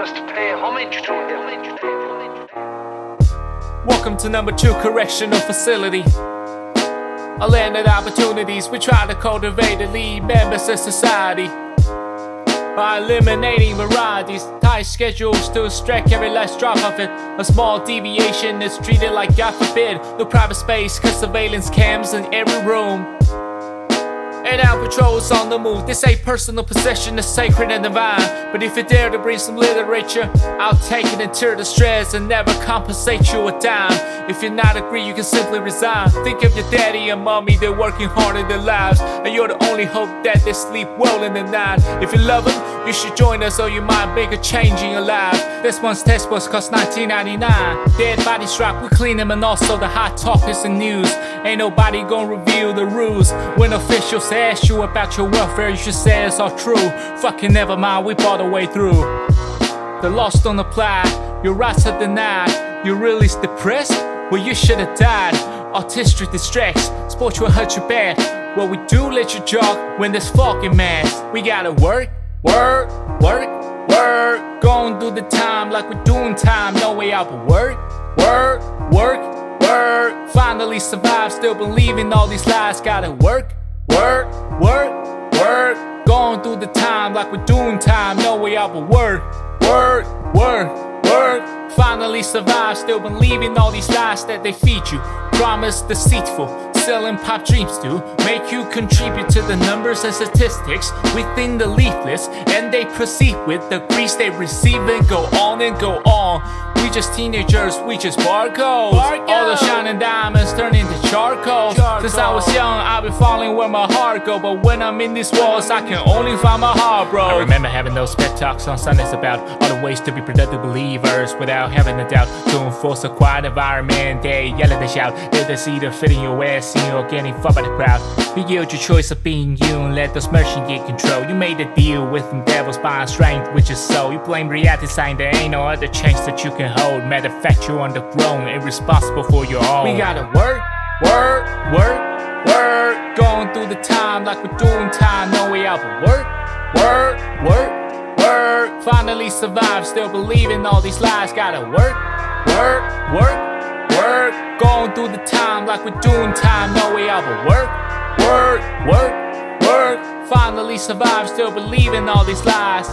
us to pay homage to him. Welcome to number two correctional facility. A land of opportunities, we try to cultivate and lead members of society. By eliminating varieties, tight schedules to extract every last drop of it. A small deviation is treated like God forbid. No private space, cause surveillance cams in every room. And our patrols on the move. This ain't personal possession, it's sacred and divine. But if you dare to bring some literature, I'll take it and tear the stress and never compensate you a dime. If you're not agree, you can simply resign. Think of your daddy and mommy, they're working hard in their lives. And you're the only hope that they sleep well in the night. If you love them, you should join us or you might make a change in your life. This one's was cost 19.99. Dead bodies drop, we clean them and also the hot topics and news. Ain't nobody gonna reveal the rules. When officials ask you about your welfare, you should say it's all true. Fucking never mind, we bought our way through. The lost don't apply, your rights are denied. You're really depressed? Well, you should have died. Artistry distracts, sports will hurt you bad. Well, we do let you jog when there's fucking mass. We gotta work, work, work, work. Going through the time like we're doing time, no way out but work, work, work, work. Finally survive, still believing all these lies. Gotta work, work, work. Going through the time like we're doing time, no way out but work, work, work, work. Finally survive, still believing all these lies that they feed you. Promise deceitful, selling pop dreams to make you contribute to the numbers and statistics within the leaflets, and they proceed with the grease they receive and go on and go on. We just teenagers, we just barcodes. All the shining diamonds turn into charcoal. Since I was young, I've been falling where my heart go. But when I'm in these walls, I can only find my heart, bro. I remember having those pep talks on Sundays about all the ways to be productive believers without having a doubt. To enforce a quiet environment, they yell and they shout. They're the seed of fitting your ass, seeing you're getting fucked by the crowd. You yield your choice of being you and let those merchants get control. You made a deal with them devils buying strength, which is so. You blame reality, saying there ain't no other chance that you can hold. Matter of fact, you're on the throne, irresponsible for your own. We gotta work, work, work, work. Going through the time like we're doing time, no way out but work, work, work, work. Finally survive, still believing all these lies. Gotta work, work, work, work. Going through the time like we're doing time, no way out but work, work, work, work. Finally survive, still believing all these lies.